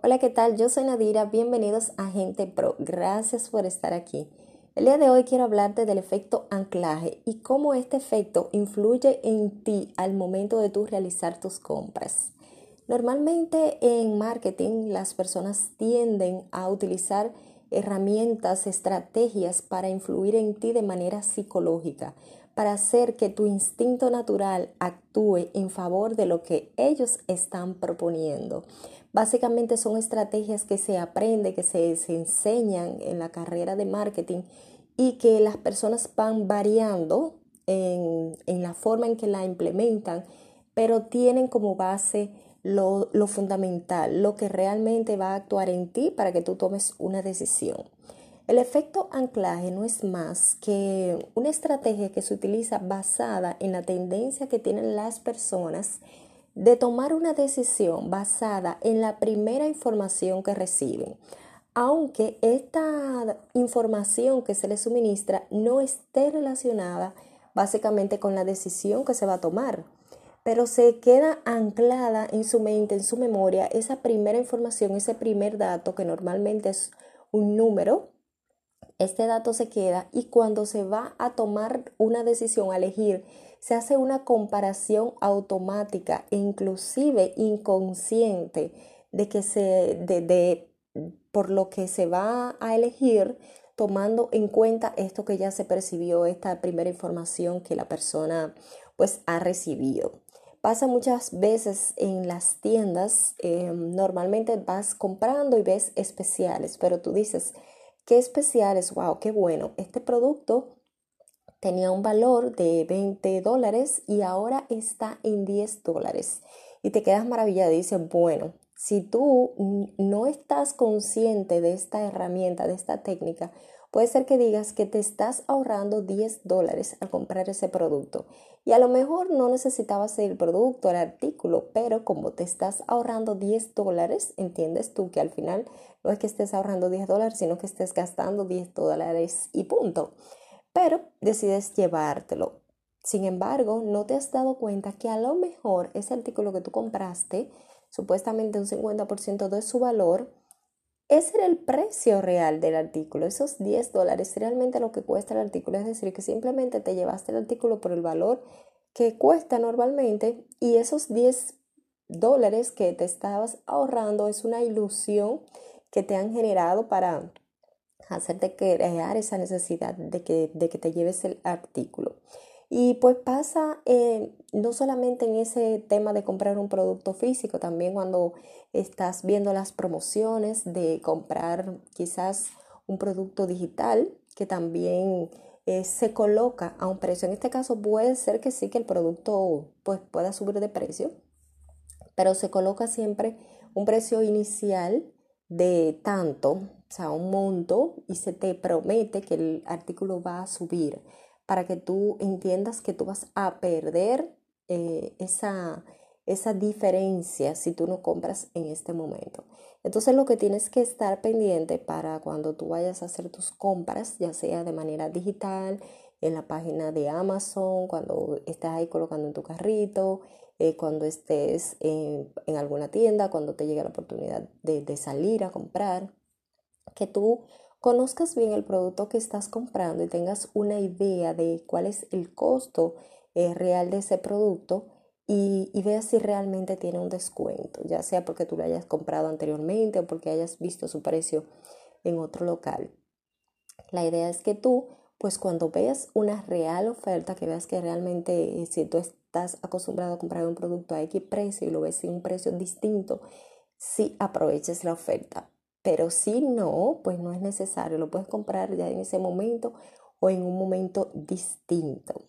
Hola, ¿qué tal? Yo soy Nadira, bienvenidos a Gente Pro, gracias por estar aquí. El día de hoy quiero hablarte del efecto anclaje y cómo este efecto influye en ti al momento de tú realizar tus compras. Normalmente en marketing las personas tienden a utilizar herramientas, estrategias para influir en ti de manera psicológica, para hacer que tu instinto natural actúe en favor de lo que ellos están proponiendo. Básicamente son estrategias que se aprende, que se, enseñan en la carrera de marketing y que las personas van variando en, la forma en que la implementan, pero tienen como base lo, lo, fundamental, lo que realmente va a actuar en ti para que tú tomes una decisión. El efecto anclaje no es más que una estrategia que se utiliza basada en la tendencia que tienen las personas de tomar una decisión basada en la primera información que reciben, aunque esta información que se les suministra no esté relacionada básicamente con la decisión que se va a tomar, pero se queda anclada en su mente, en su memoria, esa primera información, ese primer dato que normalmente es un número, este dato se queda y cuando se va a tomar una decisión, a elegir se hace una comparación automática e inclusive inconsciente de que se de, por lo que se va a elegir tomando en cuenta esto que ya se percibió esta primera información que la persona pues ha recibido. Pasa muchas veces en las tiendas em, normalmente vas comprando y ves especiales pero tú dices qué especiales wow qué bueno este producto tenía un valor de 20 dólares y ahora está en 10 dólares. Y te quedas maravillado y dices, bueno, si tú no estás consciente de esta herramienta, de esta técnica, puede ser que digas que te estás ahorrando 10 dólares al comprar ese producto. Y a lo mejor no necesitabas el producto, el artículo, pero como te estás ahorrando 10 dólares, entiendes tú que al final no es que estés ahorrando 10 dólares, sino que estés gastando 10 dólares y punto pero decides llevártelo. Sin embargo, no te has dado cuenta que a lo mejor ese artículo que tú compraste, supuestamente un 50% de su valor, ese era el precio real del artículo. Esos 10 dólares realmente lo que cuesta el artículo. Es decir, que simplemente te llevaste el artículo por el valor que cuesta normalmente y esos 10 dólares que te estabas ahorrando es una ilusión que te han generado para hacerte crear esa necesidad de que, de que te lleves el artículo. Y pues pasa eh, no solamente en ese tema de comprar un producto físico, también cuando estás viendo las promociones de comprar quizás un producto digital que también eh, se coloca a un precio. En este caso puede ser que sí que el producto pues, pueda subir de precio, pero se coloca siempre un precio inicial de tanto, o sea, un monto y se te promete que el artículo va a subir para que tú entiendas que tú vas a perder eh, esa, esa diferencia si tú no compras en este momento. Entonces lo que tienes que estar pendiente para cuando tú vayas a hacer tus compras, ya sea de manera digital, en la página de Amazon, cuando estás ahí colocando en tu carrito, eh, cuando estés en, alguna tienda, cuando te llegue la oportunidad de, salir a comprar, que tú conozcas bien el producto que estás comprando y tengas una idea de cuál es el costo eh, real de ese producto y, y, veas si realmente tiene un descuento, ya sea porque tú lo hayas comprado anteriormente o porque hayas visto su precio en otro local. La idea es que tú, pues cuando veas una real oferta, que veas que realmente eh, si tú estás acostumbrado a comprar un producto a X precio y lo ves en un precio distinto, sí aproveches la oferta. Pero si no, pues no es necesario, lo puedes comprar ya en ese momento o en un momento distinto.